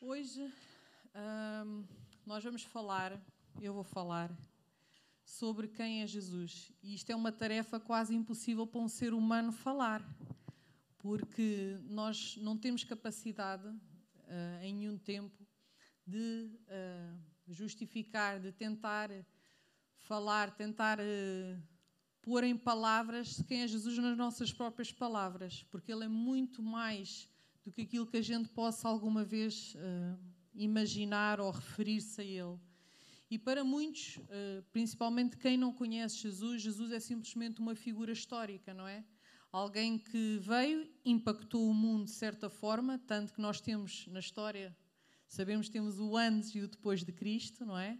Hoje nós vamos falar, eu vou falar, sobre quem é Jesus. E isto é uma tarefa quase impossível para um ser humano falar, porque nós não temos capacidade uh, em nenhum tempo de uh, justificar, de tentar falar, tentar uh, pôr em palavras quem é Jesus nas nossas próprias palavras, porque Ele é muito mais do que aquilo que a gente possa alguma vez uh, imaginar ou referir-se a Ele. E para muitos, uh, principalmente quem não conhece Jesus, Jesus é simplesmente uma figura histórica, não é? Alguém que veio, impactou o mundo de certa forma, tanto que nós temos na história, sabemos que temos o antes e o depois de Cristo, não é?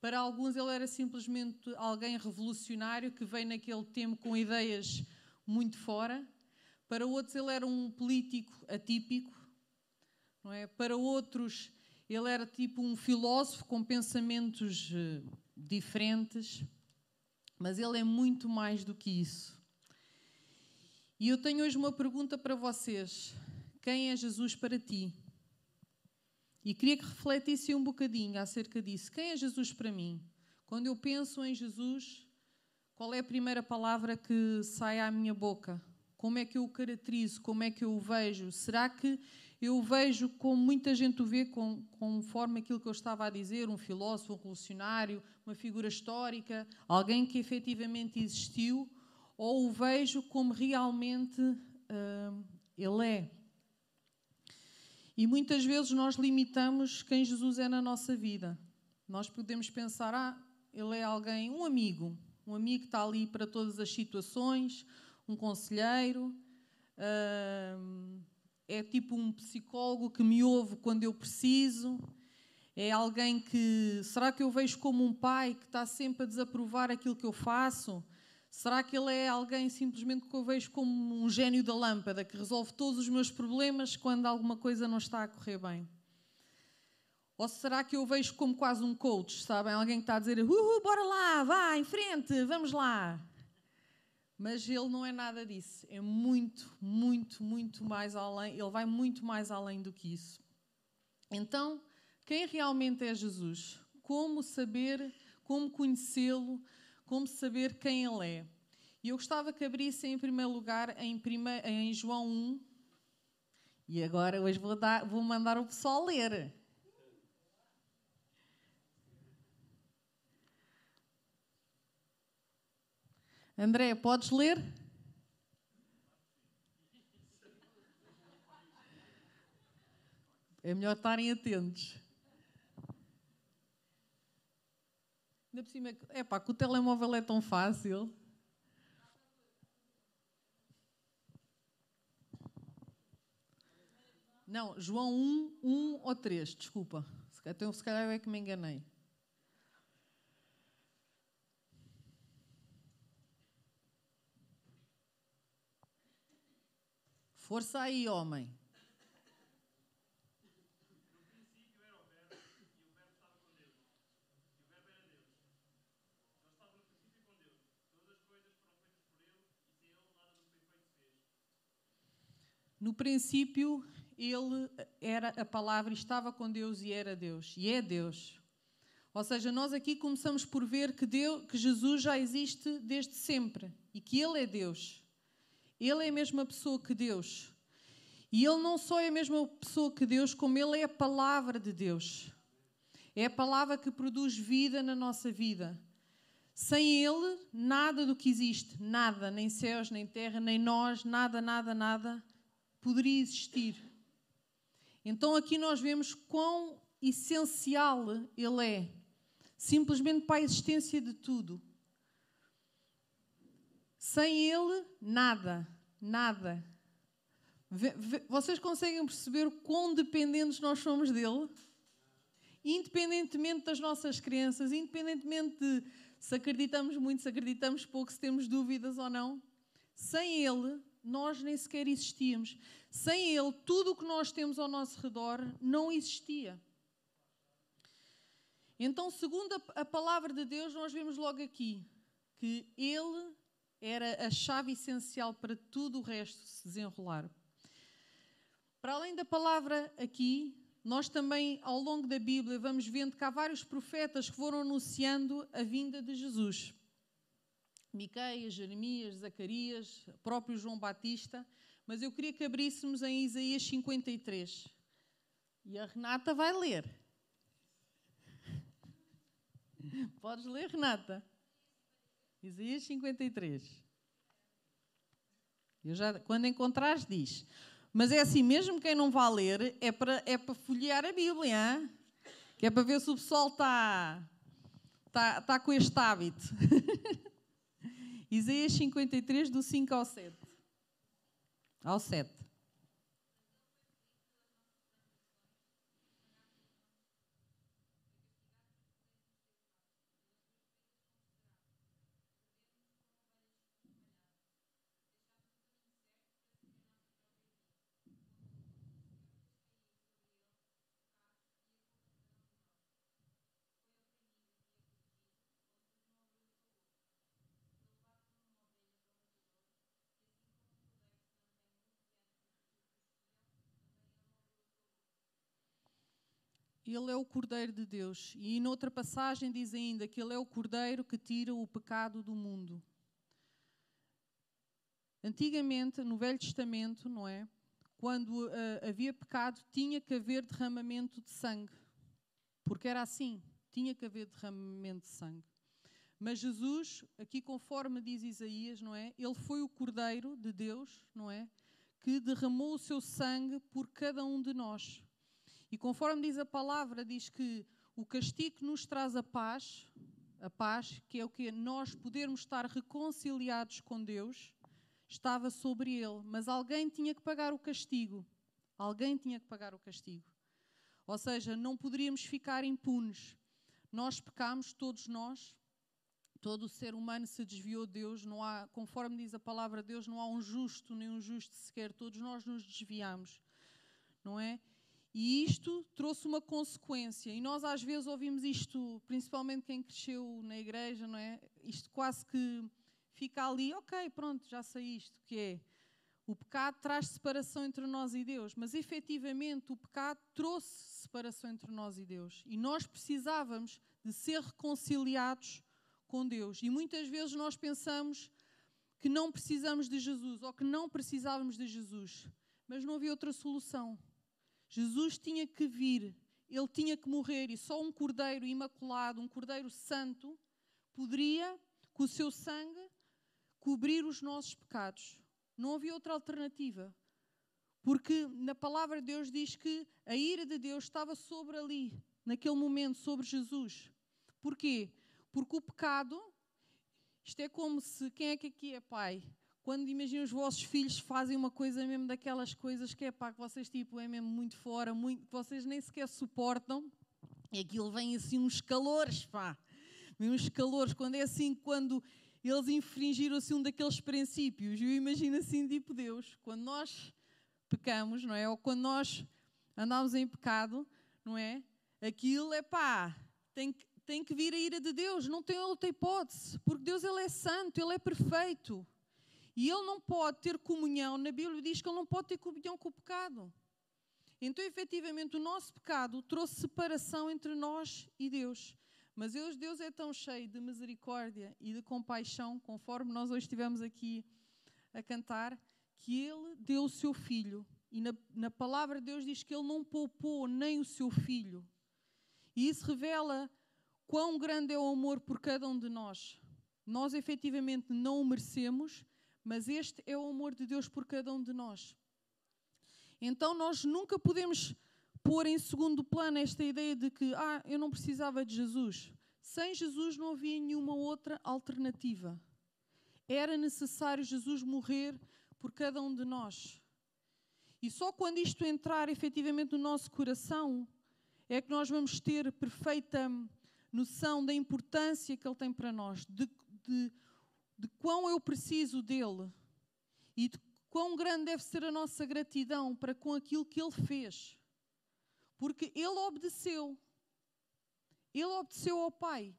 Para alguns ele era simplesmente alguém revolucionário que veio naquele tempo com ideias muito fora, para outros, ele era um político atípico, não é? Para outros, ele era tipo um filósofo com pensamentos eh, diferentes, mas ele é muito mais do que isso. E eu tenho hoje uma pergunta para vocês: quem é Jesus para ti? E queria que refletissem um bocadinho acerca disso. Quem é Jesus para mim? Quando eu penso em Jesus, qual é a primeira palavra que sai à minha boca? Como é que eu o caracterizo? Como é que eu o vejo? Será que eu o vejo como muita gente o vê, com, conforme aquilo que eu estava a dizer, um filósofo, um revolucionário, uma figura histórica, alguém que efetivamente existiu, ou o vejo como realmente uh, ele é? E muitas vezes nós limitamos quem Jesus é na nossa vida. Nós podemos pensar, ah, ele é alguém, um amigo, um amigo que está ali para todas as situações, um conselheiro, uh, é tipo um psicólogo que me ouve quando eu preciso, é alguém que. Será que eu vejo como um pai que está sempre a desaprovar aquilo que eu faço? Será que ele é alguém simplesmente que eu vejo como um gênio da lâmpada que resolve todos os meus problemas quando alguma coisa não está a correr bem? Ou será que eu vejo como quase um coach, sabem? Alguém que está a dizer, uhul, bora lá, vá, em frente, vamos lá. Mas ele não é nada disso. É muito, muito, muito mais além. Ele vai muito mais além do que isso. Então, quem realmente é Jesus? Como saber, como conhecê-lo, como saber quem ele é? E eu gostava que abrissem em primeiro lugar em, prima, em João 1. E agora hoje vou, dar, vou mandar o pessoal ler. André, podes ler? É melhor estarem atentos. Ainda por cima, é pá, que o telemóvel é tão fácil. Não, João 1, 1 ou 3, desculpa. Então, se calhar é que me enganei. Força aí, homem. No princípio, ele era a palavra, estava com Deus e era Deus, e é Deus. Ou seja, nós aqui começamos por ver que, Deus, que Jesus já existe desde sempre e que Ele é Deus. Ele é a mesma pessoa que Deus. E Ele não só é a mesma pessoa que Deus, como Ele é a palavra de Deus. É a palavra que produz vida na nossa vida. Sem Ele, nada do que existe, nada, nem céus, nem terra, nem nós, nada, nada, nada, poderia existir. Então aqui nós vemos quão essencial Ele é, simplesmente para a existência de tudo. Sem Ele, nada, nada. Vocês conseguem perceber o quão dependentes nós somos dele? Independentemente das nossas crenças, independentemente de se acreditamos muito, se acreditamos pouco, se temos dúvidas ou não, sem Ele, nós nem sequer existíamos. Sem Ele, tudo o que nós temos ao nosso redor não existia. Então, segundo a palavra de Deus, nós vemos logo aqui que Ele era a chave essencial para tudo o resto se desenrolar. Para além da palavra aqui, nós também, ao longo da Bíblia, vamos vendo que há vários profetas que foram anunciando a vinda de Jesus. Miqueias, Jeremias, Zacarias, próprio João Batista. Mas eu queria que abríssemos em Isaías 53. E a Renata vai ler. Podes ler, Renata? Isaías 53. Eu já, quando encontrares, diz. Mas é assim, mesmo quem não vá ler, é para, é para folhear a Bíblia, hein? que é para ver se o pessoal está, está, está com este hábito. Isaías 53, do 5 ao 7. Ao 7. Ele é o Cordeiro de Deus. E noutra passagem diz ainda que Ele é o Cordeiro que tira o pecado do mundo. Antigamente, no Velho Testamento, não é? Quando uh, havia pecado, tinha que haver derramamento de sangue. Porque era assim, tinha que haver derramamento de sangue. Mas Jesus, aqui conforme diz Isaías, não é? Ele foi o Cordeiro de Deus, não é? Que derramou o seu sangue por cada um de nós. E conforme diz a palavra, diz que o castigo nos traz a paz, a paz, que é o que nós podermos estar reconciliados com Deus, estava sobre ele, mas alguém tinha que pagar o castigo. Alguém tinha que pagar o castigo. Ou seja, não poderíamos ficar impunes. Nós pecamos, todos nós, todo o ser humano se desviou de Deus, não há, conforme diz a palavra de Deus, não há um justo nem um justo sequer, todos nós nos desviamos. Não é? E isto trouxe uma consequência. E nós às vezes ouvimos isto, principalmente quem cresceu na igreja, não é? Isto quase que fica ali, ok, pronto, já sei isto, que é o pecado traz separação entre nós e Deus, mas efetivamente o pecado trouxe separação entre nós e Deus. E nós precisávamos de ser reconciliados com Deus. E muitas vezes nós pensamos que não precisamos de Jesus ou que não precisávamos de Jesus, mas não havia outra solução. Jesus tinha que vir, ele tinha que morrer e só um cordeiro imaculado, um cordeiro santo, poderia, com o seu sangue, cobrir os nossos pecados. Não havia outra alternativa. Porque na palavra de Deus diz que a ira de Deus estava sobre ali, naquele momento, sobre Jesus. Porquê? Porque o pecado, isto é como se, quem é que aqui é pai? Quando imagina os vossos filhos fazem uma coisa mesmo daquelas coisas que é pá, que vocês tipo, é mesmo muito fora, muito, que vocês nem sequer suportam, e aquilo vem assim uns calores, pá, uns calores, quando é assim, quando eles infringiram assim um daqueles princípios, eu imagino assim, tipo Deus, quando nós pecamos, não é? Ou quando nós andamos em pecado, não é? Aquilo é pá, tem que, tem que vir a ira de Deus, não tem outra hipótese, porque Deus ele é santo, ele é perfeito. E ele não pode ter comunhão, na Bíblia diz que ele não pode ter comunhão com o pecado. Então, efetivamente, o nosso pecado trouxe separação entre nós e Deus. Mas Deus é tão cheio de misericórdia e de compaixão, conforme nós hoje estivemos aqui a cantar, que Ele deu o seu Filho. E na, na palavra de Deus diz que Ele não poupou nem o seu Filho. E isso revela quão grande é o amor por cada um de nós. Nós efetivamente não o merecemos, mas este é o amor de Deus por cada um de nós. Então nós nunca podemos pôr em segundo plano esta ideia de que, ah, eu não precisava de Jesus. Sem Jesus não havia nenhuma outra alternativa. Era necessário Jesus morrer por cada um de nós. E só quando isto entrar efetivamente no nosso coração é que nós vamos ter perfeita noção da importância que Ele tem para nós, de, de de quão eu preciso dele e de quão grande deve ser a nossa gratidão para com aquilo que ele fez. Porque ele obedeceu. Ele obedeceu ao Pai.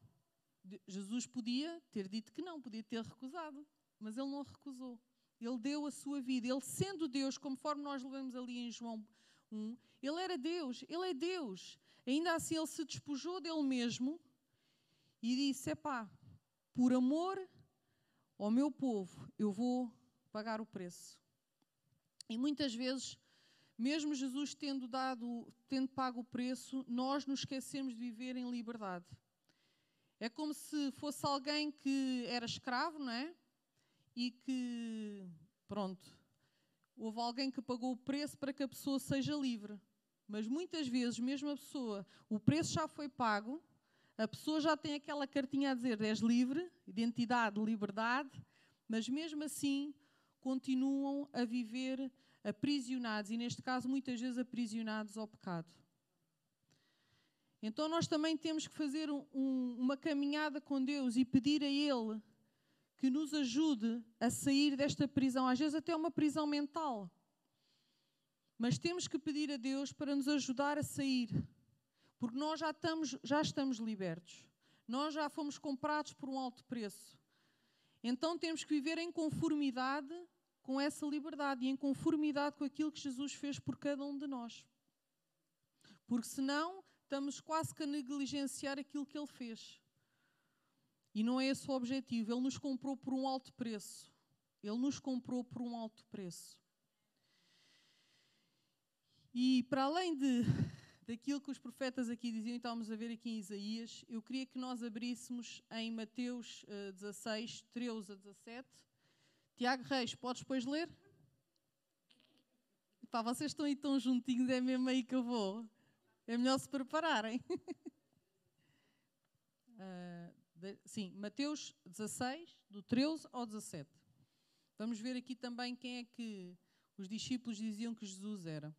Jesus podia ter dito que não, podia ter recusado, mas ele não recusou. Ele deu a sua vida. Ele, sendo Deus, conforme nós lemos ali em João 1, ele era Deus, ele é Deus. Ainda assim, ele se despojou dele mesmo e disse: Epá, por amor ao meu povo, eu vou pagar o preço. E muitas vezes, mesmo Jesus tendo dado, tendo pago o preço, nós nos esquecemos de viver em liberdade. É como se fosse alguém que era escravo, não é? E que, pronto, houve alguém que pagou o preço para que a pessoa seja livre. Mas muitas vezes, mesmo a pessoa, o preço já foi pago, a pessoa já tem aquela cartinha a dizer és livre, identidade, liberdade, mas mesmo assim continuam a viver aprisionados e, neste caso, muitas vezes aprisionados ao pecado. Então, nós também temos que fazer um, uma caminhada com Deus e pedir a Ele que nos ajude a sair desta prisão, às vezes até uma prisão mental. Mas temos que pedir a Deus para nos ajudar a sair porque nós já estamos, já estamos libertos. Nós já fomos comprados por um alto preço. Então temos que viver em conformidade com essa liberdade e em conformidade com aquilo que Jesus fez por cada um de nós. Porque senão estamos quase que a negligenciar aquilo que ele fez. E não é esse o objetivo. Ele nos comprou por um alto preço. Ele nos comprou por um alto preço. E para além de daquilo que os profetas aqui diziam, e estávamos a ver aqui em Isaías, eu queria que nós abríssemos em Mateus uh, 16, 13 a 17. Tiago Reis, podes depois ler? Pá, vocês estão aí tão juntinhos, é mesmo aí que eu vou. É melhor se prepararem. uh, de, sim, Mateus 16, do 13 ao 17. Vamos ver aqui também quem é que os discípulos diziam que Jesus era.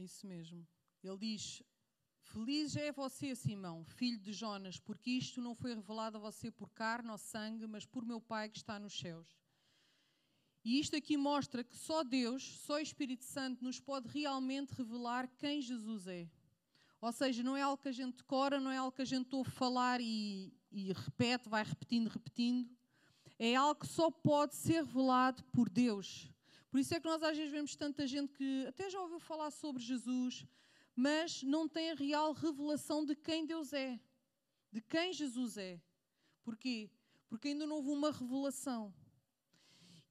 É isso mesmo. Ele diz: Feliz é você, Simão, filho de Jonas, porque isto não foi revelado a você por carne ou sangue, mas por meu Pai que está nos céus. E isto aqui mostra que só Deus, só o Espírito Santo, nos pode realmente revelar quem Jesus é. Ou seja, não é algo que a gente decora, não é algo que a gente ouve falar e, e repete, vai repetindo, repetindo. É algo que só pode ser revelado por Deus. Por isso é que nós às vezes vemos tanta gente que até já ouviu falar sobre Jesus, mas não tem a real revelação de quem Deus é, de quem Jesus é. Porquê? Porque ainda não houve uma revelação.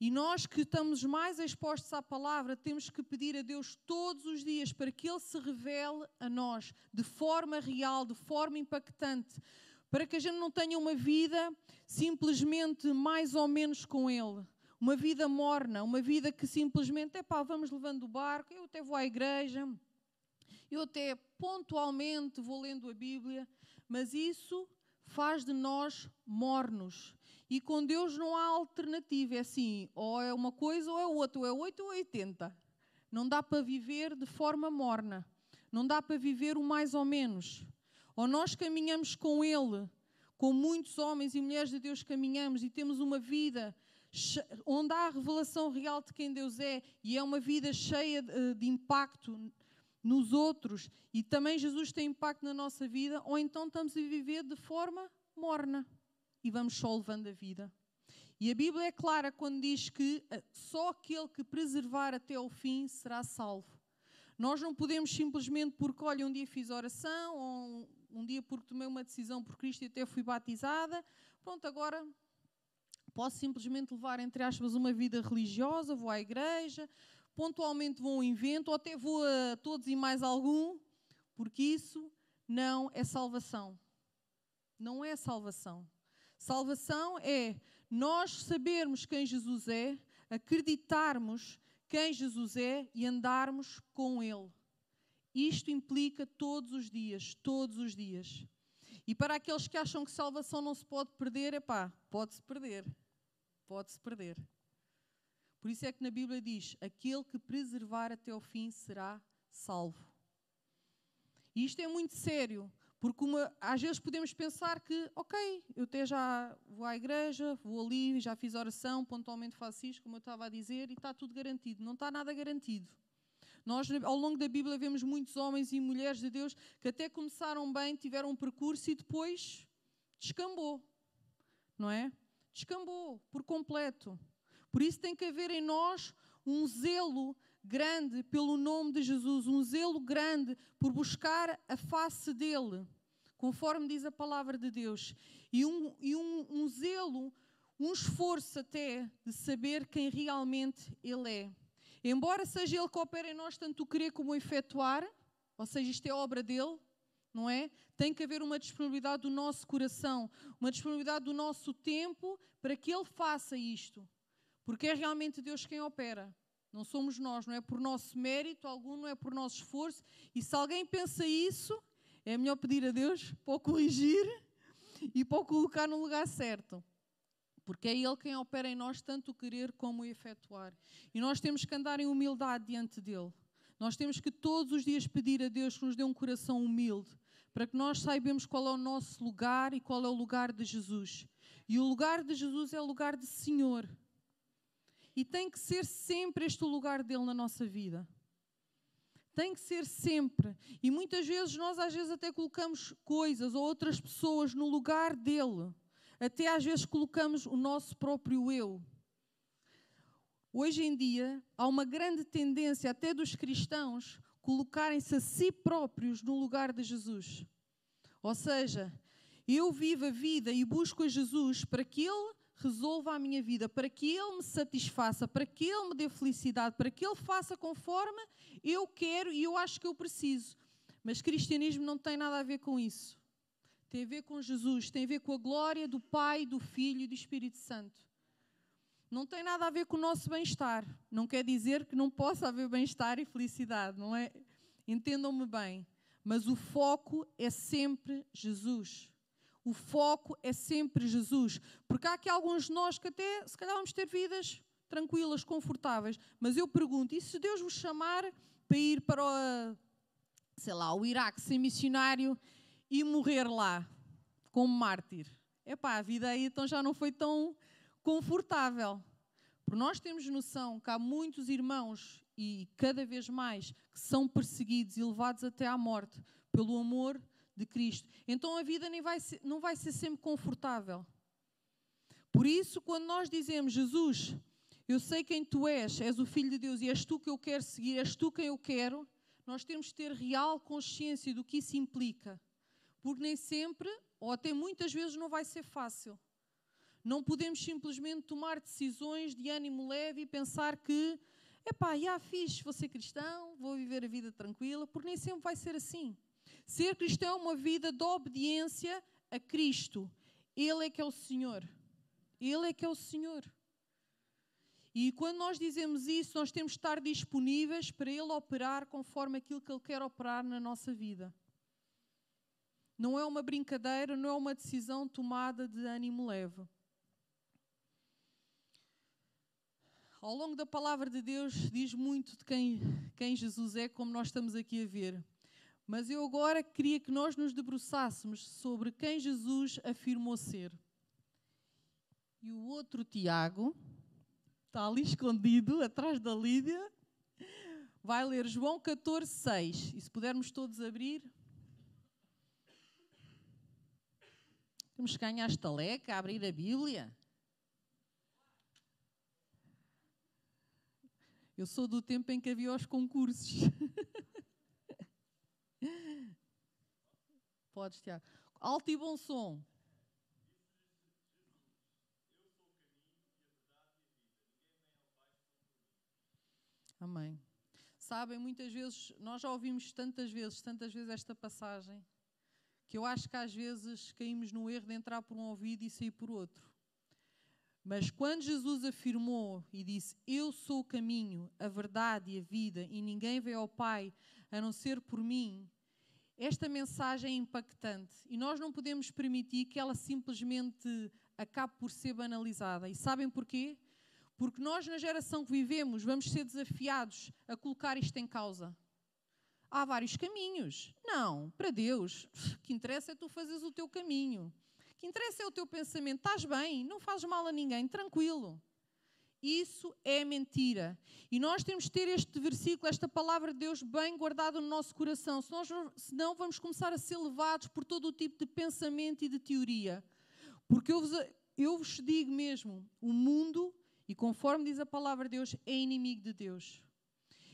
E nós que estamos mais expostos à palavra, temos que pedir a Deus todos os dias para que Ele se revele a nós de forma real, de forma impactante, para que a gente não tenha uma vida simplesmente mais ou menos com Ele uma vida morna, uma vida que simplesmente, é pá, vamos levando o barco, eu até vou à igreja, eu até pontualmente vou lendo a Bíblia, mas isso faz de nós mornos. E com Deus não há alternativa, é assim, ou é uma coisa ou é outra, ou é 8 ou 80. Não dá para viver de forma morna, não dá para viver o mais ou menos. Ou nós caminhamos com Ele, com muitos homens e mulheres de Deus caminhamos e temos uma vida onde há a revelação real de quem Deus é e é uma vida cheia de, impacto nos outros e também Jesus tem impacto na nossa vida, ou então estamos a viver de forma morna e vamos só levando a vida. E a Bíblia é clara quando diz que eh, só aquele que preservar até ao fim será salvo. Nós não podemos simplesmente porque, olha, um dia fiz oração, ou um, um dia porque tomei uma decisão por Cristo e até fui batizada, pronto, agora Posso simplesmente levar, entre aspas, uma vida religiosa, vou à igreja, pontualmente vou a um evento, ou até vou a todos e mais algum, porque isso não é salvação. Não é salvação. Salvação é nós sabermos quem Jesus é, acreditarmos quem Jesus é e andarmos com Ele. Isto implica todos os dias, todos os dias. E para aqueles que acham que salvação não se pode perder, é pá, pode-se perder. Pode-se perder. Por isso é que na Bíblia diz: aquele que preservar até ao fim será salvo. E isto é muito sério, porque uma, às vezes podemos pensar que, ok, eu até já vou à igreja, vou ali, já fiz oração, pontualmente faço isto, como eu estava a dizer, e está tudo garantido. Não está nada garantido. Nós, ao longo da Bíblia, vemos muitos homens e mulheres de Deus que até começaram bem, tiveram um percurso e depois descambou, não é? Descambou por completo. Por isso tem que haver em nós um zelo grande pelo nome de Jesus, um zelo grande por buscar a face dele, conforme diz a palavra de Deus, e um, e um, um zelo, um esforço até de saber quem realmente ele é. Embora seja ele que opera em nós tanto o querer como o efetuar, ou seja, isto é obra dele, não é? Tem que haver uma disponibilidade do nosso coração, uma disponibilidade do nosso tempo para que ele faça isto. Porque é realmente Deus quem opera. Não somos nós, não é por nosso mérito algum, não é por nosso esforço. E se alguém pensa isso, é melhor pedir a Deus para o corrigir e para o colocar no lugar certo. Porque é Ele quem opera em nós tanto o querer como o efetuar. E nós temos que andar em humildade diante dEle. Nós temos que todos os dias pedir a Deus que nos dê um coração humilde, para que nós saibamos qual é o nosso lugar e qual é o lugar de Jesus. E o lugar de Jesus é o lugar de Senhor. E tem que ser sempre este o lugar dele na nossa vida. Tem que ser sempre. E muitas vezes nós às vezes até colocamos coisas ou outras pessoas no lugar dele. Até às vezes colocamos o nosso próprio eu. Hoje em dia há uma grande tendência até dos cristãos colocarem-se a si próprios no lugar de Jesus. Ou seja, eu vivo a vida e busco a Jesus para que ele resolva a minha vida, para que Ele me satisfaça, para que Ele me dê felicidade, para que Ele faça conforme eu quero e eu acho que eu preciso. Mas cristianismo não tem nada a ver com isso. Tem a ver com Jesus, tem a ver com a glória do Pai, do Filho e do Espírito Santo. Não tem nada a ver com o nosso bem-estar. Não quer dizer que não possa haver bem-estar e felicidade, não é? Entendam-me bem. Mas o foco é sempre Jesus. O foco é sempre Jesus. Porque há aqui alguns de nós que até, se calhar, vamos ter vidas tranquilas, confortáveis. Mas eu pergunto, e se Deus vos chamar para ir para o, sei lá, o Iraque, ser missionário e morrer lá, como mártir? Epá, a vida aí então já não foi tão confortável. Porque nós temos noção que há muitos irmãos, e cada vez mais, que são perseguidos e levados até à morte pelo amor de Cristo. Então a vida nem vai ser, não vai ser sempre confortável. Por isso, quando nós dizemos, Jesus, eu sei quem tu és, és o Filho de Deus e és tu que eu quero seguir, és tu quem eu quero, nós temos de ter real consciência do que isso implica. Porque nem sempre, ou até muitas vezes, não vai ser fácil. Não podemos simplesmente tomar decisões de ânimo leve e pensar que, epá, já fiz, vou ser cristão, vou viver a vida tranquila, porque nem sempre vai ser assim. Ser cristão é uma vida de obediência a Cristo. Ele é que é o Senhor. Ele é que é o Senhor. E quando nós dizemos isso, nós temos de estar disponíveis para Ele operar conforme aquilo que Ele quer operar na nossa vida. Não é uma brincadeira, não é uma decisão tomada de ânimo leve. Ao longo da palavra de Deus, diz muito de quem, quem Jesus é, como nós estamos aqui a ver. Mas eu agora queria que nós nos debruçássemos sobre quem Jesus afirmou ser. E o outro Tiago, está ali escondido, atrás da Lídia, vai ler João 14, 6. E se pudermos todos abrir. Temos que ganhar estaleca, abrir a Bíblia. Eu sou do tempo em que havia os concursos. Podes, Tiago. Alto e bom som. Amém. Sabem, muitas vezes, nós já ouvimos tantas vezes, tantas vezes esta passagem, que eu acho que às vezes caímos no erro de entrar por um ouvido e sair por outro. Mas quando Jesus afirmou e disse: Eu sou o caminho, a verdade e a vida, e ninguém vem ao Pai a não ser por mim, esta mensagem é impactante e nós não podemos permitir que ela simplesmente acabe por ser banalizada. E sabem porquê? Porque nós, na geração que vivemos, vamos ser desafiados a colocar isto em causa. Há vários caminhos. Não, para Deus, o que interessa é tu fazeres o teu caminho. O que interessa é o teu pensamento. Estás bem, não fazes mal a ninguém, tranquilo. Isso é mentira. E nós temos de ter este versículo, esta palavra de Deus bem guardada no nosso coração. Senão vamos começar a ser levados por todo o tipo de pensamento e de teoria. Porque eu vos, eu vos digo mesmo: o mundo, e conforme diz a palavra de Deus, é inimigo de Deus.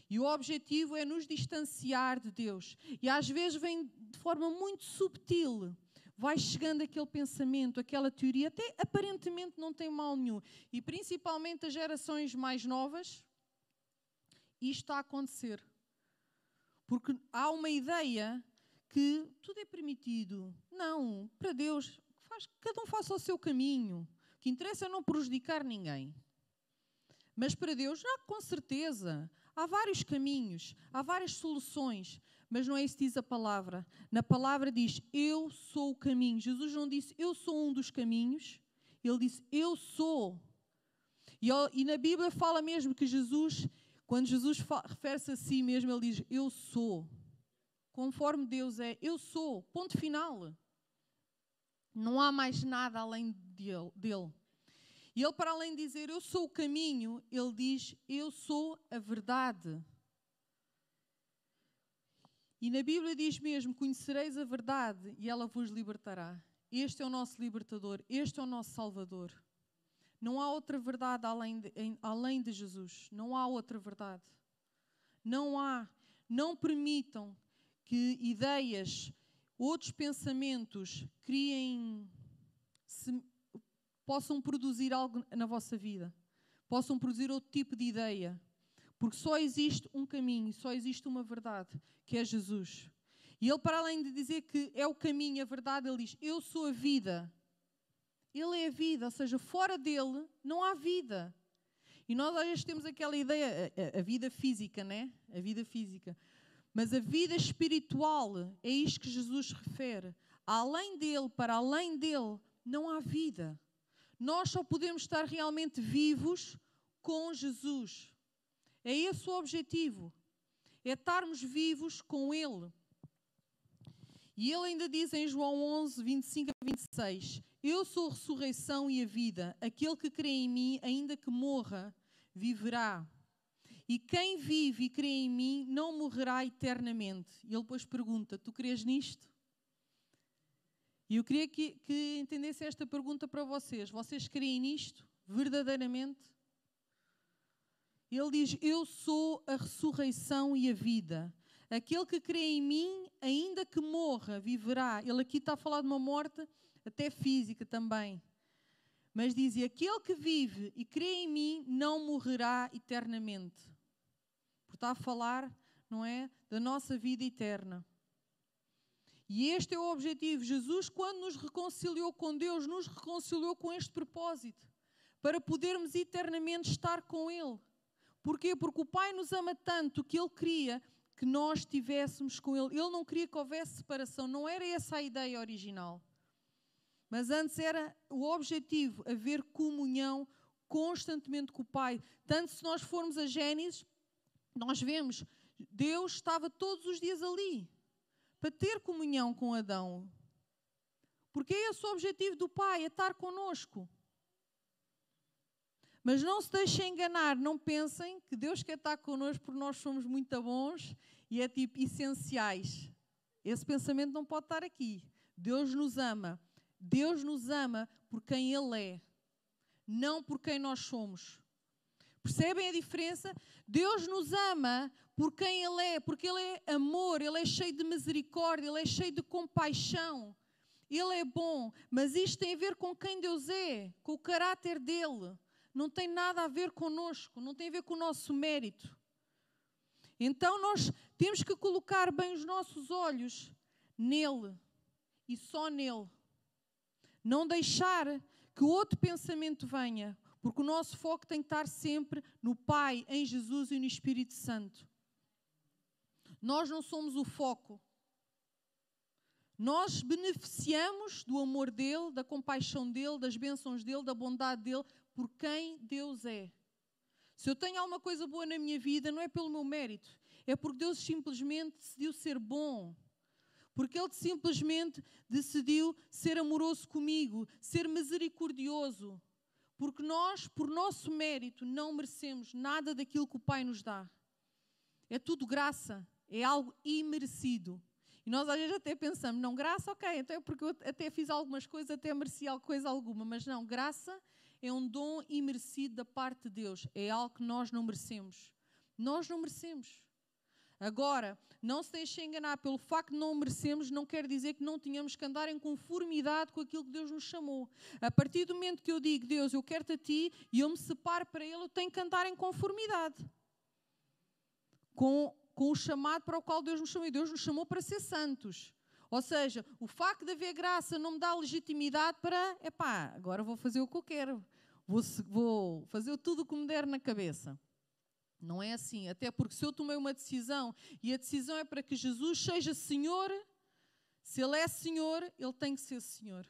E o objetivo é nos distanciar de Deus. E às vezes vem de forma muito subtil vai chegando aquele pensamento, aquela teoria, até aparentemente não tem mal nenhum. E principalmente as gerações mais novas, isto está a acontecer. Porque há uma ideia que tudo é permitido. Não, para Deus, faz, cada um faça o seu caminho. O que interessa é não prejudicar ninguém. Mas para Deus, já com certeza, há vários caminhos, há várias soluções. Mas não é isso que diz a palavra. Na palavra diz: Eu sou o caminho. Jesus não disse: Eu sou um dos caminhos. Ele disse: Eu sou. E, e na Bíblia fala mesmo que Jesus, quando Jesus refere-se a si mesmo, ele diz: Eu sou. Conforme Deus é, eu sou. Ponto final. Não há mais nada além dele. E ele, para além de dizer eu sou o caminho, ele diz eu sou a verdade. E na Bíblia diz mesmo: Conhecereis a verdade e ela vos libertará. Este é o nosso libertador, este é o nosso Salvador. Não há outra verdade além de, além de Jesus. Não há outra verdade. Não há. Não permitam que ideias, outros pensamentos criem, possam produzir algo na vossa vida. Possam produzir outro tipo de ideia. Porque só existe um caminho, só existe uma verdade, que é Jesus. E ele, para além de dizer que é o caminho, a verdade, ele diz: Eu sou a vida. Ele é a vida, ou seja, fora dele não há vida. E nós às vezes temos aquela ideia, a, a, vida física, né? A vida física. Mas a vida espiritual é isto que Jesus refere. Além dele, para além dele, não há vida. Nós só podemos estar realmente vivos com Jesus. É esse o objetivo. É estarmos vivos com Ele. E ele ainda diz em João 11, 25 a 26: Eu sou a ressurreição e a vida. Aquele que crê em mim, ainda que morra, viverá. E quem vive e crê em mim não morrerá eternamente. E ele depois pergunta: Tu crês nisto? E eu queria que, que entendesse esta pergunta para vocês: Vocês creem nisto verdadeiramente? Ele diz: Eu sou a ressurreição e a vida. Aquele que crê em mim, ainda que morra, viverá. Ele aqui está a falar de uma morte até física também. Mas diz: Aquele que vive e crê em mim não morrerá eternamente. Porque está a falar, não é? Da nossa vida eterna. E este é o objetivo. Jesus, quando nos reconciliou com Deus, nos reconciliou com este propósito para podermos eternamente estar com Ele. Porquê? Porque o Pai nos ama tanto que Ele queria que nós estivéssemos com Ele. Ele não queria que houvesse separação, não era essa a ideia original. Mas antes era o objetivo, haver comunhão constantemente com o Pai. Tanto se nós formos a Gênesis, nós vemos, Deus estava todos os dias ali para ter comunhão com Adão. Porque é esse o objetivo do Pai, é estar conosco. Mas não se deixem enganar, não pensem que Deus quer estar connosco porque nós somos muito bons e é tipo essenciais. Esse pensamento não pode estar aqui. Deus nos ama. Deus nos ama por quem Ele é, não por quem nós somos. Percebem a diferença? Deus nos ama por quem Ele é, porque Ele é amor, Ele é cheio de misericórdia, Ele é cheio de compaixão. Ele é bom, mas isto tem a ver com quem Deus é, com o caráter dele não tem nada a ver conosco, não tem a ver com o nosso mérito. Então nós temos que colocar bem os nossos olhos nele e só nele. Não deixar que outro pensamento venha, porque o nosso foco tem que estar sempre no Pai, em Jesus e no Espírito Santo. Nós não somos o foco. Nós beneficiamos do amor dele, da compaixão dele, das bênçãos dele, da bondade dele, por quem Deus é. Se eu tenho alguma coisa boa na minha vida, não é pelo meu mérito, é porque Deus simplesmente decidiu ser bom. Porque Ele simplesmente decidiu ser amoroso comigo, ser misericordioso. Porque nós, por nosso mérito, não merecemos nada daquilo que o Pai nos dá. É tudo graça, é algo imerecido. E nós às vezes até pensamos, não, graça, ok, então é porque eu até fiz algumas coisas, até mereci coisa alguma, mas não, graça é um dom imerecido da parte de Deus, é algo que nós não merecemos. Nós não merecemos. Agora, não se deixem enganar, pelo facto de não merecemos, não quer dizer que não tenhamos que andar em conformidade com aquilo que Deus nos chamou. A partir do momento que eu digo, Deus, eu quero-te a ti e eu me separo para Ele, eu tenho que andar em conformidade com com o chamado para o qual Deus nos chamou. E Deus nos chamou para ser santos. Ou seja, o facto de haver graça não me dá legitimidade para, epá, agora vou fazer o que eu quero. Vou, vou fazer tudo o que me der na cabeça. Não é assim. Até porque se eu tomei uma decisão e a decisão é para que Jesus seja Senhor, se Ele é Senhor, Ele tem que ser Senhor.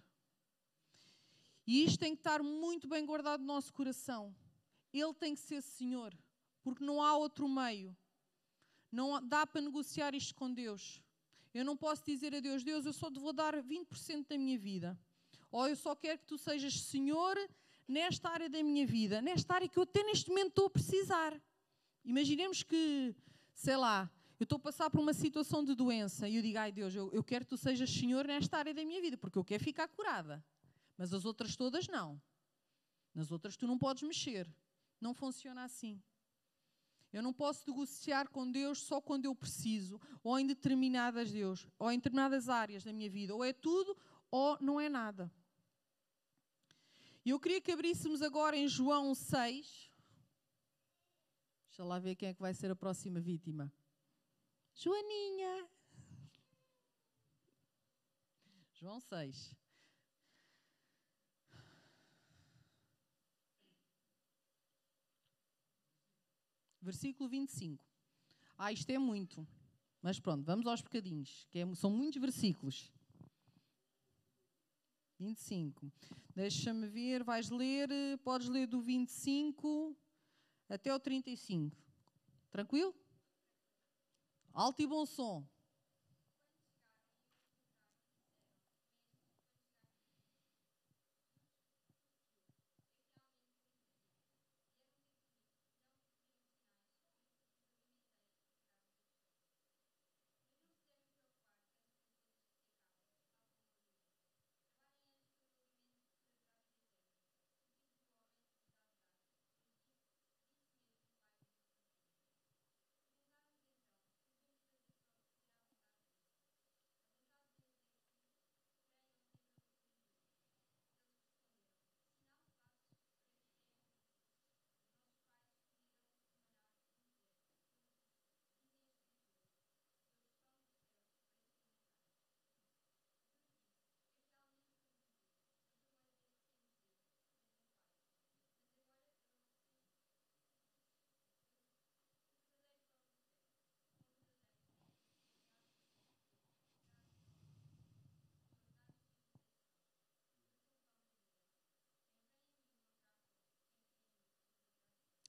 E isto tem que estar muito bem guardado no nosso coração. Ele tem que ser Senhor, porque não há outro meio. Não dá para negociar isto com Deus. Eu não posso dizer a Deus, Deus, eu só te vou dar 20% da minha vida. Ou eu só quero que tu sejas Senhor nesta área da minha vida, nesta área que eu até neste momento estou a precisar. Imaginemos que, sei lá, eu estou a passar por uma situação de doença e eu digo, ai Deus, eu, eu quero que tu sejas Senhor nesta área da minha vida, porque eu quero ficar curada. Mas as outras todas não. Nas outras tu não podes mexer. Não funciona assim. Eu não posso negociar com Deus só quando eu preciso, ou em determinadas Deus, ou em determinadas áreas da minha vida. Ou é tudo ou não é nada. E eu queria que abríssemos agora em João 6. Deixa lá ver quem é que vai ser a próxima vítima. Joaninha. João 6. versículo 25. Ah, isto é muito. Mas pronto, vamos aos bocadinhos, que é, são muitos versículos. 25. Deixa-me ver, vais ler, podes ler do 25 até o 35. Tranquilo? Alto e bom som.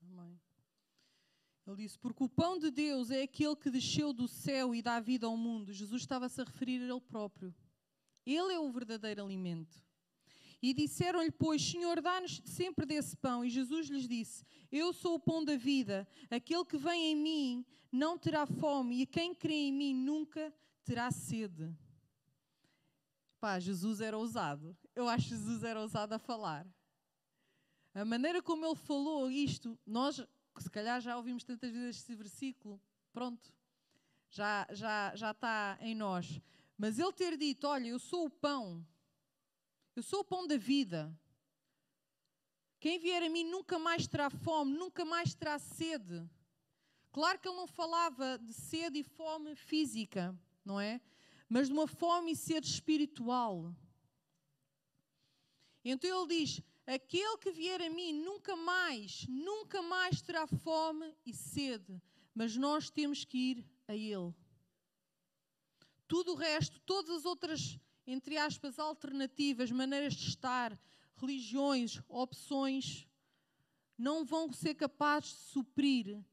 Amém. Ele disse: Porque o pão de Deus é aquele que desceu do céu e dá vida ao mundo. Jesus estava-se a referir a Ele próprio. Ele é o verdadeiro alimento. E disseram-lhe, pois, Senhor, dá-nos sempre desse pão. E Jesus lhes disse: Eu sou o pão da vida. Aquele que vem em mim não terá fome, e quem crê em mim nunca terá sede. Pá, Jesus era ousado. Eu acho que Jesus era ousado a falar. A maneira como ele falou isto, nós, se calhar já ouvimos tantas vezes este versículo, pronto, já, já, já está em nós. Mas ele ter dito: Olha, eu sou o pão, eu sou o pão da vida. Quem vier a mim nunca mais terá fome, nunca mais terá sede. Claro que ele não falava de sede e fome física, não é? Mas de uma fome e sede espiritual. Então ele diz: Aquele que vier a mim nunca mais, nunca mais terá fome e sede, mas nós temos que ir a Ele. Tudo o resto, todas as outras, entre aspas, alternativas, maneiras de estar, religiões, opções, não vão ser capazes de suprir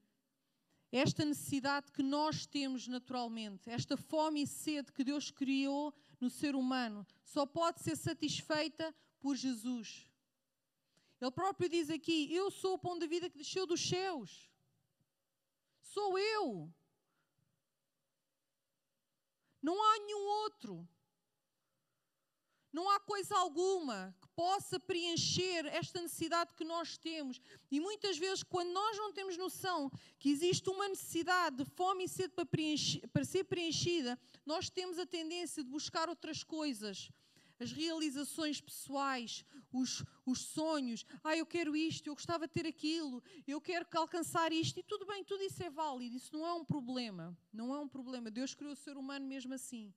esta necessidade que nós temos naturalmente, esta fome e sede que Deus criou no ser humano, só pode ser satisfeita por Jesus. Ele próprio diz aqui: Eu sou o pão da vida que desceu dos céus. Sou eu. Não há nenhum outro. Não há coisa alguma que possa preencher esta necessidade que nós temos. E muitas vezes, quando nós não temos noção que existe uma necessidade de fome e sede para, para ser preenchida, nós temos a tendência de buscar outras coisas as realizações pessoais, os, os sonhos. Ah, eu quero isto, eu gostava de ter aquilo, eu quero alcançar isto. E tudo bem, tudo isso é válido, isso não é um problema. Não é um problema. Deus criou o ser humano mesmo assim.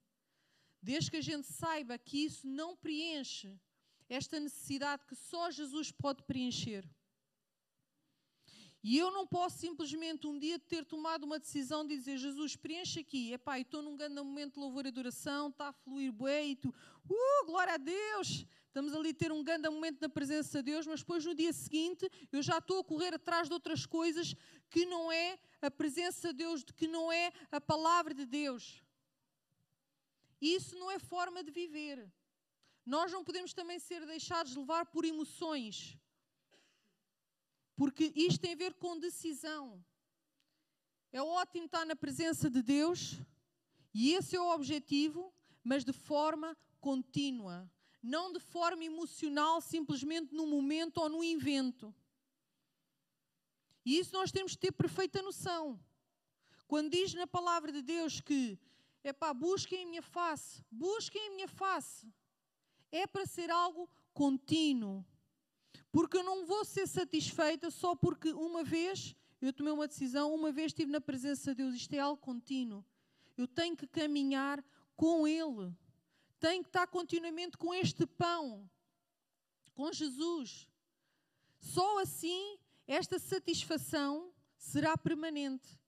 Desde que a gente saiba que isso não preenche esta necessidade que só Jesus pode preencher. E eu não posso simplesmente um dia ter tomado uma decisão de dizer Jesus, preenche aqui, epá, estou num grande momento de louvor e adoração, está a fluir bem, e tu, uh, glória a Deus, estamos ali a ter um grande momento na presença de Deus, mas depois no dia seguinte eu já estou a correr atrás de outras coisas que não é a presença de Deus, que não é a palavra de Deus. Isso não é forma de viver. Nós não podemos também ser deixados levar por emoções porque isto tem a ver com decisão. É ótimo estar na presença de Deus, e esse é o objetivo, mas de forma contínua, não de forma emocional, simplesmente no momento ou no evento. E isso nós temos que ter perfeita noção. Quando diz na palavra de Deus que é pá, busquem a minha face, busquem a minha face, é para ser algo contínuo. Porque eu não vou ser satisfeita só porque uma vez eu tomei uma decisão, uma vez estive na presença de Deus. Isto é algo contínuo. Eu tenho que caminhar com Ele. Tenho que estar continuamente com este pão, com Jesus. Só assim esta satisfação será permanente.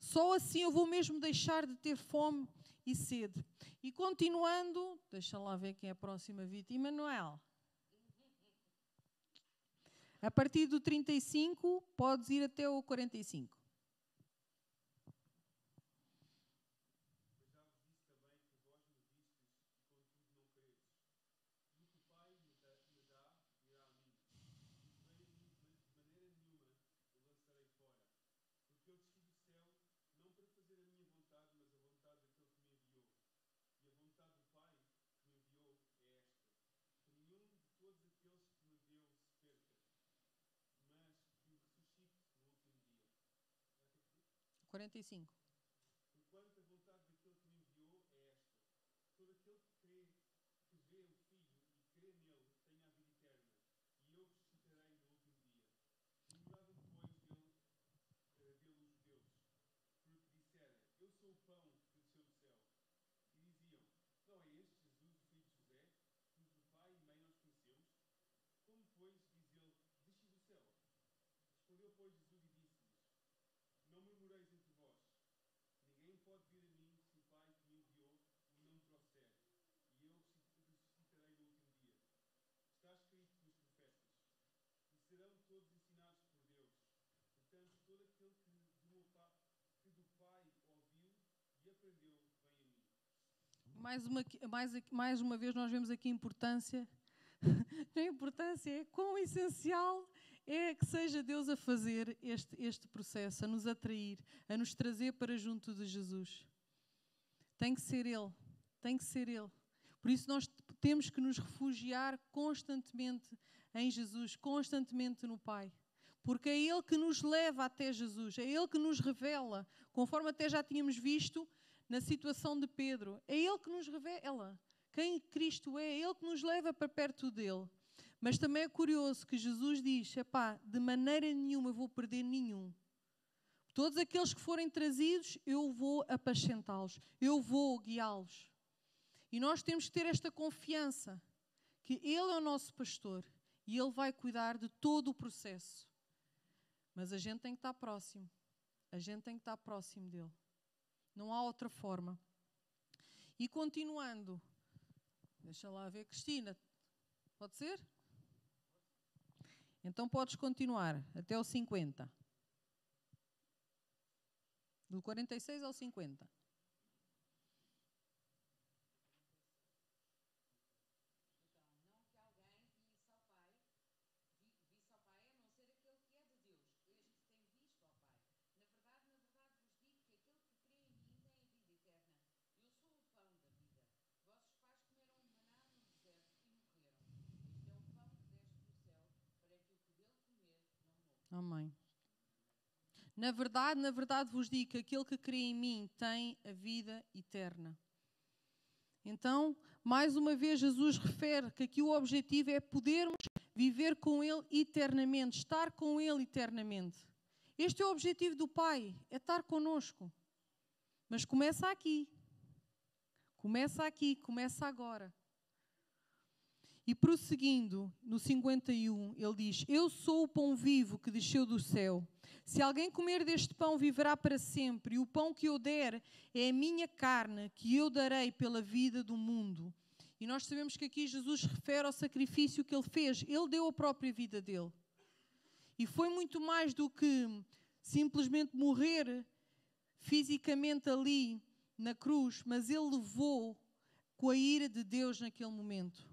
Só assim eu vou mesmo deixar de ter fome e sede. E continuando, deixa lá ver quem é a próxima vítima, Manuel. A partir do 35, podes ir até o 45. 45. Mais uma, mais, mais uma vez, nós vemos aqui a importância. a importância é quão essencial é que seja Deus a fazer este, este processo, a nos atrair, a nos trazer para junto de Jesus. Tem que ser Ele, tem que ser Ele. Por isso nós temos que nos refugiar constantemente em Jesus, constantemente no Pai. Porque é Ele que nos leva até Jesus, é Ele que nos revela, conforme até já tínhamos visto na situação de Pedro. É Ele que nos revela quem Cristo é, é Ele que nos leva para perto dele. Mas também é curioso que Jesus diz: epá, de maneira nenhuma eu vou perder nenhum. Todos aqueles que forem trazidos, eu vou apacentá-los, eu vou guiá-los. E nós temos que ter esta confiança que Ele é o nosso pastor e Ele vai cuidar de todo o processo. Mas a gente tem que estar próximo. A gente tem que estar próximo dele. Não há outra forma. E continuando, deixa lá ver, Cristina, pode ser? Então podes continuar até o 50. Do 46 ao 50. Amém. Na verdade, na verdade vos digo que aquele que crê em mim tem a vida eterna. Então, mais uma vez, Jesus refere que aqui o objetivo é podermos viver com Ele eternamente, estar com Ele eternamente. Este é o objetivo do Pai, é estar conosco. Mas começa aqui. Começa aqui, começa agora. E prosseguindo, no 51, ele diz: Eu sou o pão vivo que desceu do céu. Se alguém comer deste pão, viverá para sempre. E o pão que eu der é a minha carne, que eu darei pela vida do mundo. E nós sabemos que aqui Jesus refere ao sacrifício que ele fez. Ele deu a própria vida dele. E foi muito mais do que simplesmente morrer fisicamente ali na cruz, mas ele levou com a ira de Deus naquele momento.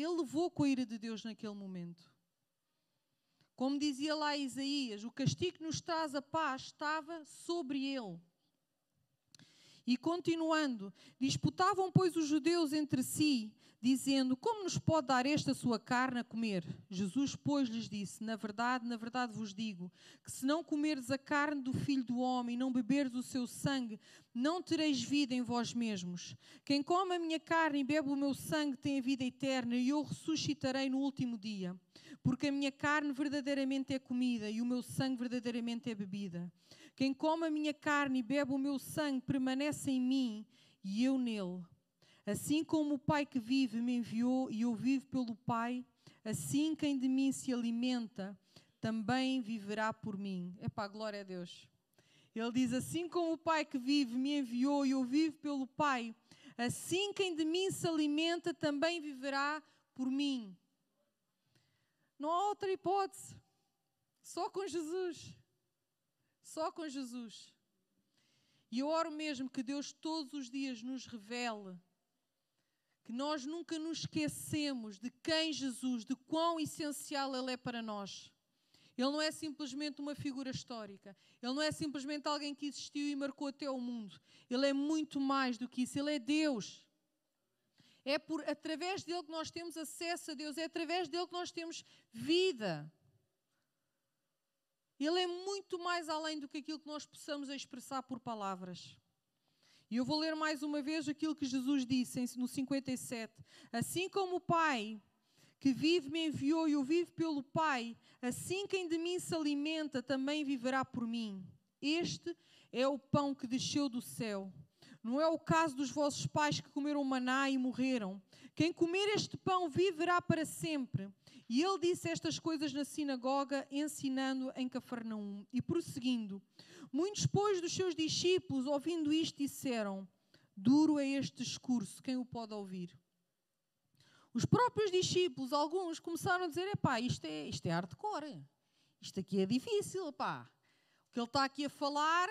Ele levou com a ira de Deus naquele momento. Como dizia lá Isaías, o castigo que nos traz a paz estava sobre ele. E continuando, disputavam, pois, os judeus entre si, dizendo: Como nos pode dar esta sua carne a comer? Jesus, pois, lhes disse: Na verdade, na verdade vos digo, que se não comerdes a carne do filho do homem e não beberdes o seu sangue, não tereis vida em vós mesmos. Quem come a minha carne e bebe o meu sangue tem a vida eterna, e eu ressuscitarei no último dia. Porque a minha carne verdadeiramente é comida e o meu sangue verdadeiramente é bebida. Quem come a minha carne e bebe o meu sangue permanece em mim e eu nele. Assim como o Pai que vive me enviou e eu vivo pelo Pai, assim quem de mim se alimenta também viverá por mim. A glória a Deus. Ele diz: Assim como o Pai que vive me enviou e eu vivo pelo Pai, assim quem de mim se alimenta também viverá por mim. Não há outra hipótese. Só com Jesus. Só com Jesus. E eu oro mesmo que Deus todos os dias nos revele que nós nunca nos esquecemos de quem Jesus, de quão essencial Ele é para nós. Ele não é simplesmente uma figura histórica. Ele não é simplesmente alguém que existiu e marcou até o mundo. Ele é muito mais do que isso. Ele é Deus. É por através dele que nós temos acesso a Deus. É através dele que nós temos vida. Ele é muito mais além do que aquilo que nós possamos expressar por palavras. E eu vou ler mais uma vez aquilo que Jesus disse no 57. Assim como o Pai que vive me enviou e eu vivo pelo Pai, assim quem de mim se alimenta também viverá por mim. Este é o pão que desceu do céu. Não é o caso dos vossos pais que comeram maná e morreram. Quem comer este pão viverá para sempre. E ele disse estas coisas na sinagoga, ensinando em Cafarnaum. E prosseguindo, muitos, pois, dos seus discípulos, ouvindo isto, disseram: Duro é este discurso, quem o pode ouvir? Os próprios discípulos, alguns, começaram a dizer: Epá, isto é, isto é hardcore. Isto aqui é difícil, pá. O que ele está aqui a falar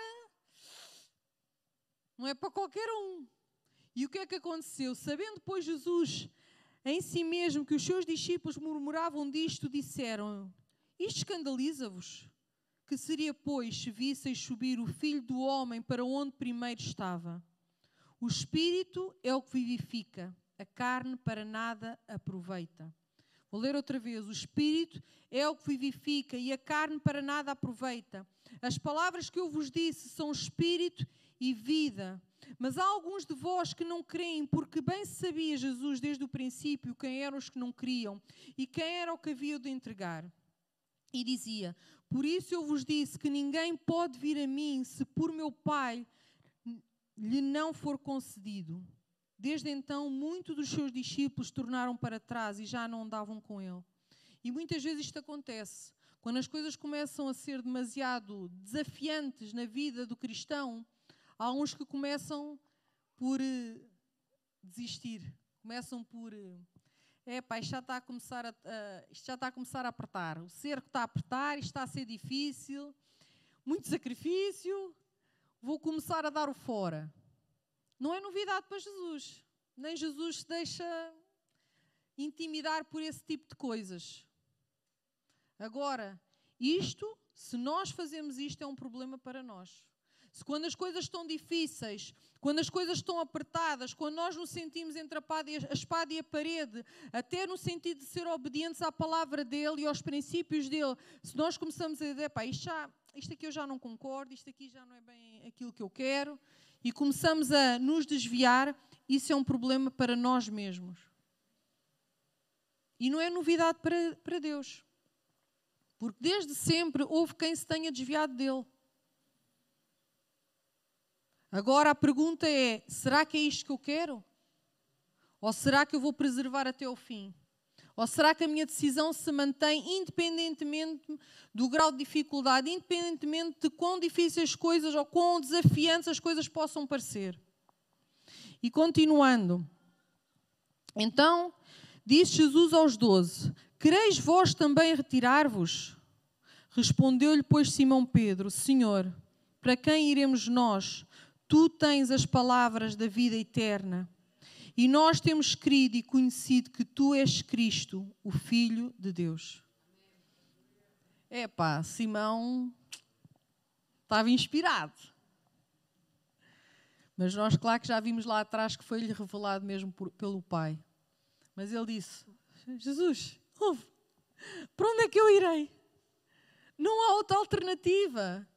não é para qualquer um. E o que é que aconteceu? Sabendo, pois, Jesus em si mesmo que os seus discípulos murmuravam disto, disseram: Isto escandaliza-vos? Que seria, pois, se visseis subir o filho do homem para onde primeiro estava? O espírito é o que vivifica, a carne para nada aproveita. Vou ler outra vez. O espírito é o que vivifica e a carne para nada aproveita. As palavras que eu vos disse são espírito e vida. Mas há alguns de vós que não creem, porque bem sabia Jesus desde o princípio quem eram os que não criam e quem era o que havia de entregar. E dizia: Por isso eu vos disse que ninguém pode vir a mim se por meu Pai lhe não for concedido. Desde então, muitos dos seus discípulos tornaram para trás e já não andavam com ele. E muitas vezes isto acontece. Quando as coisas começam a ser demasiado desafiantes na vida do cristão, Há uns que começam por eh, desistir. Começam por. É, pá, isto já está a começar a, uh, já está a começar a apertar. O cerco está a apertar, isto está a ser difícil, muito sacrifício, vou começar a dar o fora. Não é novidade para Jesus. Nem Jesus se deixa intimidar por esse tipo de coisas. Agora, isto, se nós fazemos isto, é um problema para nós. Quando as coisas estão difíceis, quando as coisas estão apertadas, quando nós nos sentimos entre a espada e a parede, até no sentido de ser obedientes à palavra dele e aos princípios dele, se nós começamos a dizer, pá, isto, já, isto aqui eu já não concordo, isto aqui já não é bem aquilo que eu quero, e começamos a nos desviar, isso é um problema para nós mesmos. E não é novidade para, para Deus. Porque desde sempre houve quem se tenha desviado dele. Agora a pergunta é: será que é isto que eu quero? Ou será que eu vou preservar até o fim? Ou será que a minha decisão se mantém independentemente do grau de dificuldade, independentemente de quão difíceis as coisas ou quão desafiantes as coisas possam parecer? E continuando. Então, disse Jesus aos doze: Quereis vós também retirar-vos? Respondeu-lhe, pois, Simão Pedro: Senhor, para quem iremos nós? Tu tens as palavras da vida eterna. E nós temos crido e conhecido que tu és Cristo, o Filho de Deus. É pá, Simão estava inspirado. Mas nós, claro que já vimos lá atrás que foi-lhe revelado mesmo por, pelo Pai. Mas ele disse: Jesus, ouve, para onde é que eu irei? Não há outra alternativa.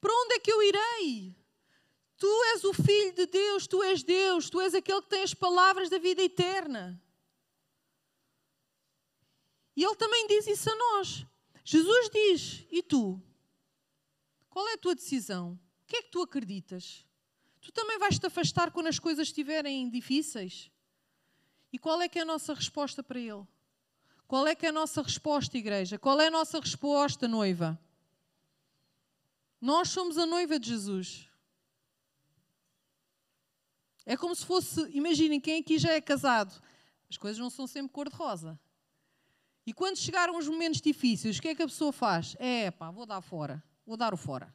Para onde é que eu irei? Tu és o Filho de Deus, tu és Deus, tu és aquele que tem as palavras da vida eterna. E ele também diz isso a nós. Jesus diz: E tu? Qual é a tua decisão? O que é que tu acreditas? Tu também vais te afastar quando as coisas estiverem difíceis? E qual é que é a nossa resposta para ele? Qual é que é a nossa resposta, igreja? Qual é a nossa resposta, noiva? Nós somos a noiva de Jesus. É como se fosse, imaginem, quem aqui já é casado. As coisas não são sempre cor-de-rosa. E quando chegaram os momentos difíceis, o que é que a pessoa faz? É, pá, vou dar fora. Vou dar o fora.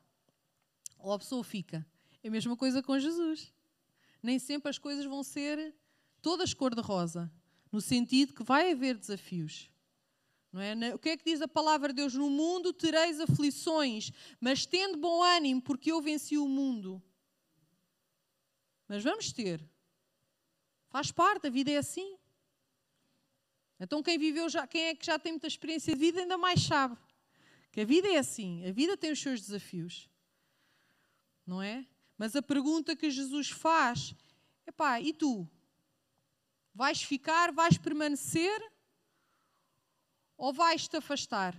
Ou a pessoa fica. É a mesma coisa com Jesus. Nem sempre as coisas vão ser todas cor-de-rosa. No sentido que vai haver desafios. Não é? O que é que diz a palavra de Deus? No mundo tereis aflições, mas tendo bom ânimo, porque eu venci o mundo. Mas vamos ter. Faz parte, a vida é assim. Então quem viveu já, quem é que já tem muita experiência de vida ainda mais sabe que a vida é assim, a vida tem os seus desafios. Não é? Mas a pergunta que Jesus faz é pá, e tu? Vais ficar, vais permanecer ou vais te afastar?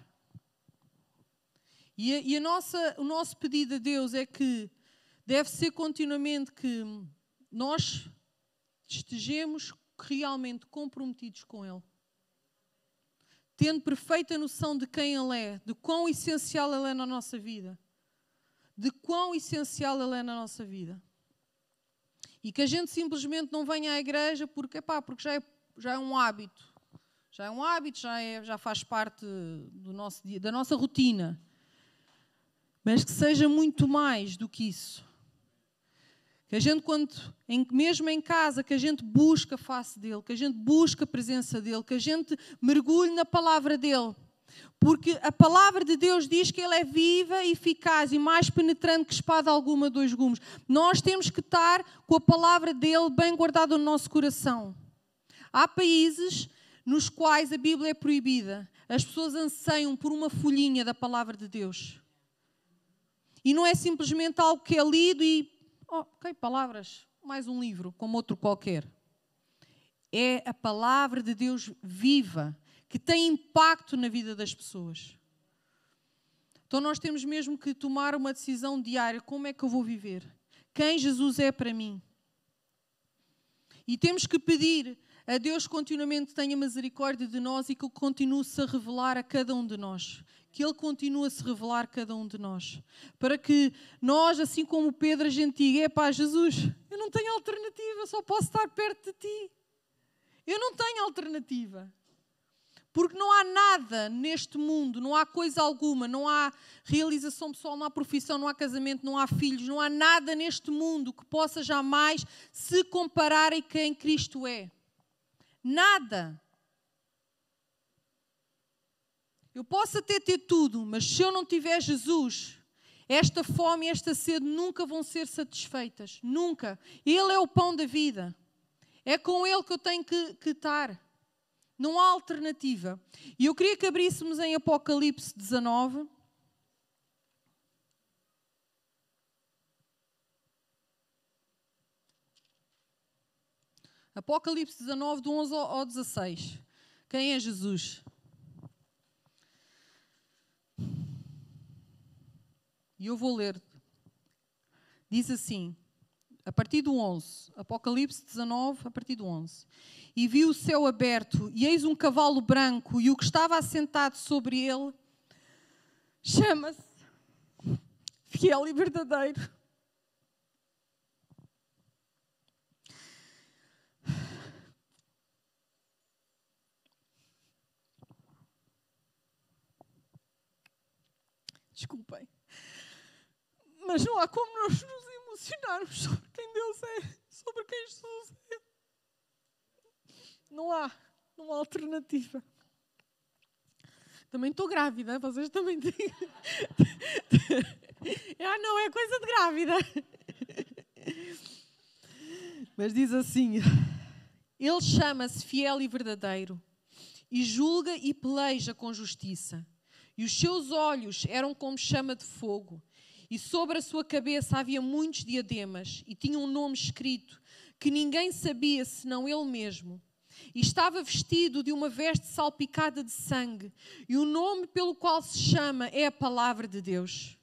E, a, e a nossa, o nosso pedido a Deus é que deve ser continuamente que nós estejamos realmente comprometidos com Ele. Tendo perfeita noção de quem Ele é, de quão essencial Ele é na nossa vida. De quão essencial Ele é na nossa vida. E que a gente simplesmente não venha à igreja porque, epá, porque já, é, já é um hábito. Já é um hábito, já, é, já faz parte do nosso da nossa rotina. Mas que seja muito mais do que isso. Que a gente, quando, mesmo em casa, que a gente busca a face dele, que a gente busca a presença dele, que a gente mergulhe na palavra dele. Porque a palavra de Deus diz que ele é viva, eficaz e mais penetrante que espada alguma dois gumes. Nós temos que estar com a palavra dele bem guardada no nosso coração. Há países nos quais a Bíblia é proibida. As pessoas anseiam por uma folhinha da palavra de Deus. E não é simplesmente algo que é lido e ok, palavras, mais um livro, como outro qualquer. É a palavra de Deus viva, que tem impacto na vida das pessoas. Então nós temos mesmo que tomar uma decisão diária: como é que eu vou viver? Quem Jesus é para mim? E temos que pedir a Deus continuamente tenha misericórdia de nós e que Ele continue-se a revelar a cada um de nós. Que Ele continue a se revelar a cada um de nós. Para que nós, assim como Pedro, a gente diga: é Jesus, eu não tenho alternativa, só posso estar perto de ti. Eu não tenho alternativa. Porque não há nada neste mundo, não há coisa alguma, não há realização pessoal, não há profissão, não há casamento, não há filhos, não há nada neste mundo que possa jamais se comparar a quem Cristo é. Nada. Eu posso até ter tudo, mas se eu não tiver Jesus, esta fome e esta sede nunca vão ser satisfeitas. Nunca. Ele é o pão da vida. É com Ele que eu tenho que, que estar. Não há alternativa. E eu queria que abríssemos em Apocalipse 19. Apocalipse 19, do 11 ao 16. Quem é Jesus? E eu vou ler. Diz assim, a partir do 11, Apocalipse 19, a partir do 11. E vi o céu aberto, e eis um cavalo branco, e o que estava assentado sobre ele chama-se Fiel e Verdadeiro Desculpem. Mas não há como nós nos emocionarmos sobre quem Deus é, sobre quem Jesus é. Não há, não há alternativa. Também estou grávida, vocês também têm. ah, não, é coisa de grávida. Mas diz assim: Ele chama-se fiel e verdadeiro, e julga e peleja com justiça e os seus olhos eram como chama de fogo, e sobre a sua cabeça havia muitos diademas, e tinha um nome escrito que ninguém sabia senão ele mesmo. E estava vestido de uma veste salpicada de sangue, e o nome pelo qual se chama é a Palavra de Deus.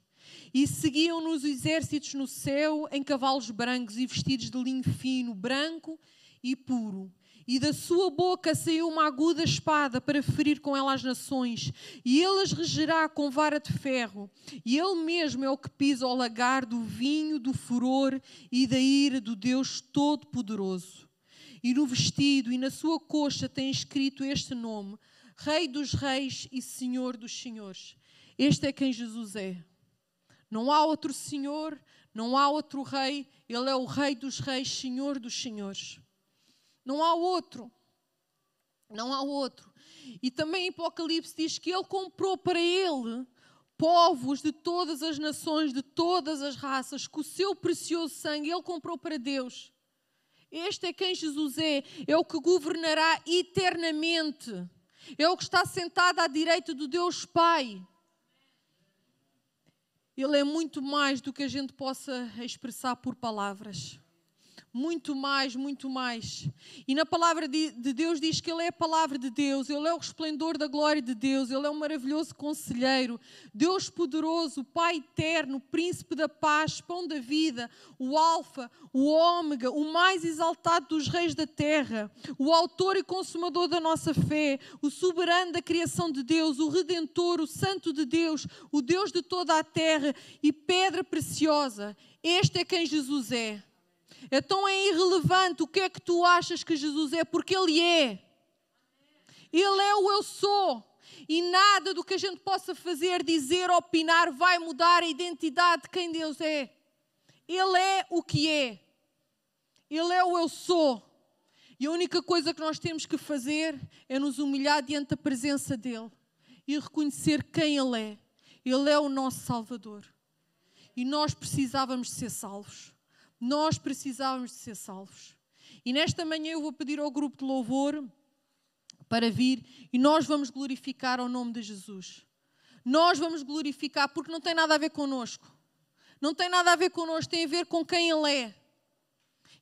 E seguiam-nos os exércitos no céu em cavalos brancos e vestidos de linho fino, branco e puro e da sua boca saiu uma aguda espada para ferir com ela as nações, e ele as regerá com vara de ferro, e ele mesmo é o que pisa o lagar do vinho, do furor e da ira do Deus Todo-Poderoso. E no vestido e na sua coxa tem escrito este nome: Rei dos Reis e Senhor dos Senhores. Este é quem Jesus é. Não há outro Senhor, não há outro Rei, Ele é o Rei dos Reis, Senhor dos Senhores. Não há outro. Não há outro. E também Apocalipse diz que ele comprou para ele povos de todas as nações, de todas as raças, com o seu precioso sangue, ele comprou para Deus. Este é quem Jesus é, é o que governará eternamente, é o que está sentado à direita do Deus Pai. Ele é muito mais do que a gente possa expressar por palavras muito mais, muito mais. E na palavra de, Deus diz que Ele é a palavra de Deus, Ele é o resplendor da glória de Deus, Ele é um maravilhoso conselheiro, Deus poderoso, Pai eterno, príncipe da paz, pão da vida, o Alfa, o Ômega, o mais exaltado dos reis da terra, o autor e consumador da nossa fé, o soberano da criação de Deus, o redentor, o santo de Deus, o Deus de toda a terra e pedra preciosa. Este é quem Jesus é. Então é irrelevante o que é que tu achas que Jesus é, porque Ele é. Ele é o eu sou. E nada do que a gente possa fazer, dizer, opinar vai mudar a identidade de quem Deus é. Ele é o que é. Ele é o eu sou. E a única coisa que nós temos que fazer é nos humilhar diante da presença dEle e reconhecer quem Ele é. Ele é o nosso Salvador. E nós precisávamos ser salvos. Nós precisávamos de ser salvos. E nesta manhã eu vou pedir ao grupo de louvor para vir e nós vamos glorificar ao nome de Jesus. Nós vamos glorificar porque não tem nada a ver connosco. Não tem nada a ver connosco, tem a ver com quem Ele é.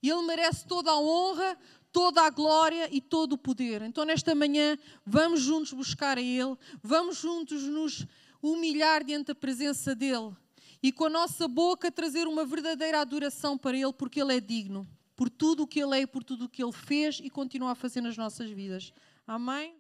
E Ele merece toda a honra, toda a glória e todo o poder. Então, nesta manhã, vamos juntos buscar a Ele, vamos juntos nos humilhar diante da presença dEle e com a nossa boca trazer uma verdadeira adoração para Ele, porque Ele é digno. por tudo o que Ele é, por tudo o que Ele fez e continua a fazer nas nossas vidas. Amém?